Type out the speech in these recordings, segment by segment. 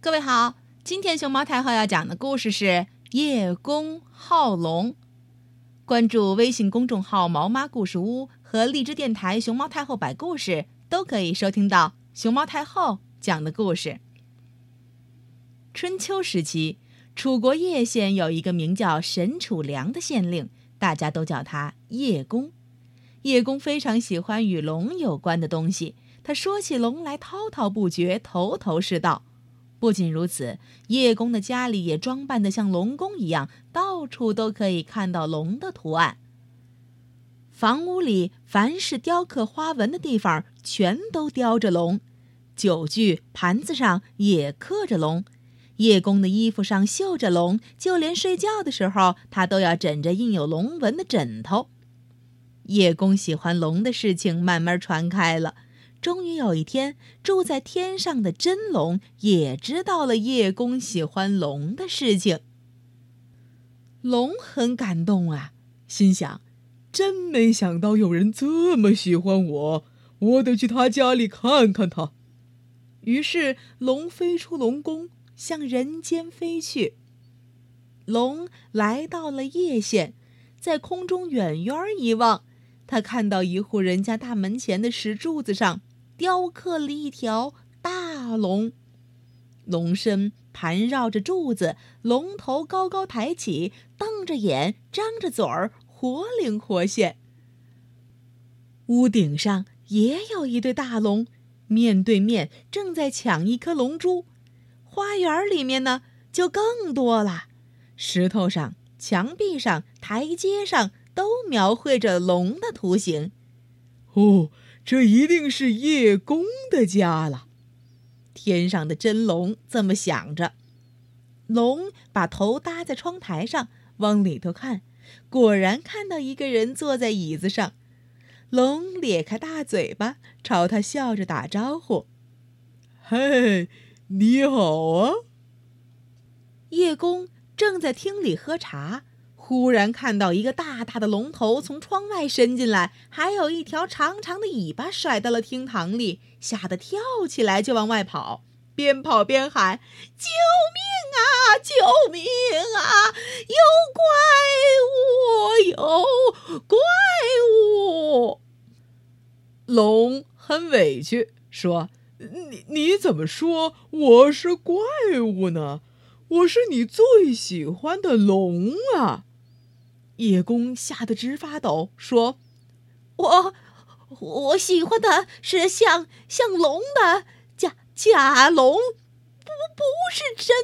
各位好，今天熊猫太后要讲的故事是叶公好龙。关注微信公众号“毛妈故事屋”和荔枝电台“熊猫太后摆故事”，都可以收听到熊猫太后讲的故事。春秋时期，楚国叶县有一个名叫沈楚良的县令，大家都叫他叶公。叶公非常喜欢与龙有关的东西，他说起龙来滔滔不绝，头头是道。不仅如此，叶公的家里也装扮得像龙宫一样，到处都可以看到龙的图案。房屋里凡是雕刻花纹的地方，全都雕着龙；酒具、盘子上也刻着龙；叶公的衣服上绣着龙，就连睡觉的时候，他都要枕着印有龙纹的枕头。叶公喜欢龙的事情慢慢传开了。终于有一天，住在天上的真龙也知道了叶公喜欢龙的事情。龙很感动啊，心想：真没想到有人这么喜欢我，我得去他家里看看他。于是，龙飞出龙宫，向人间飞去。龙来到了叶县，在空中远远一望，他看到一户人家大门前的石柱子上。雕刻了一条大龙，龙身盘绕着柱子，龙头高高抬起，瞪着眼，张着嘴儿，活灵活现。屋顶上也有一对大龙，面对面正在抢一颗龙珠。花园里面呢，就更多了，石头上、墙壁上、台阶上都描绘着龙的图形。哦。这一定是叶公的家了，天上的真龙这么想着。龙把头搭在窗台上，往里头看，果然看到一个人坐在椅子上。龙咧开大嘴巴，朝他笑着打招呼：“嘿，你好啊！”叶公正在厅里喝茶。忽然看到一个大大的龙头从窗外伸进来，还有一条长长的尾巴甩到了厅堂里，吓得跳起来就往外跑，边跑边喊：“救命啊！救命啊！有怪物！有怪物！”龙很委屈，说：“你你怎么说我是怪物呢？我是你最喜欢的龙啊！”叶公吓得直发抖，说：“我我喜欢的是像像龙的假假龙，不不是真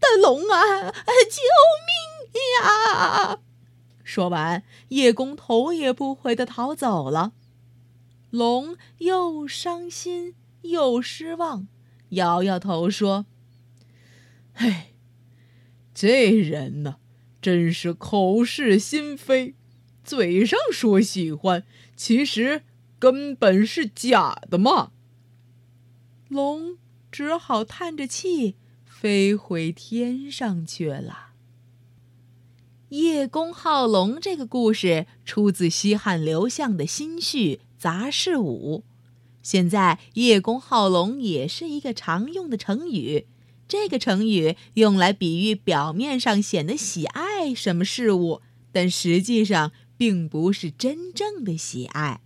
的龙啊！救命呀！”说完，叶公头也不回的逃走了。龙又伤心又失望，摇摇头说：“唉，这人呢？”真是口是心非，嘴上说喜欢，其实根本是假的嘛。龙只好叹着气飞回天上去了。叶公好龙这个故事出自西汉刘向的《新序·杂事五》，现在叶公好龙也是一个常用的成语。这个成语用来比喻表面上显得喜爱什么事物，但实际上并不是真正的喜爱。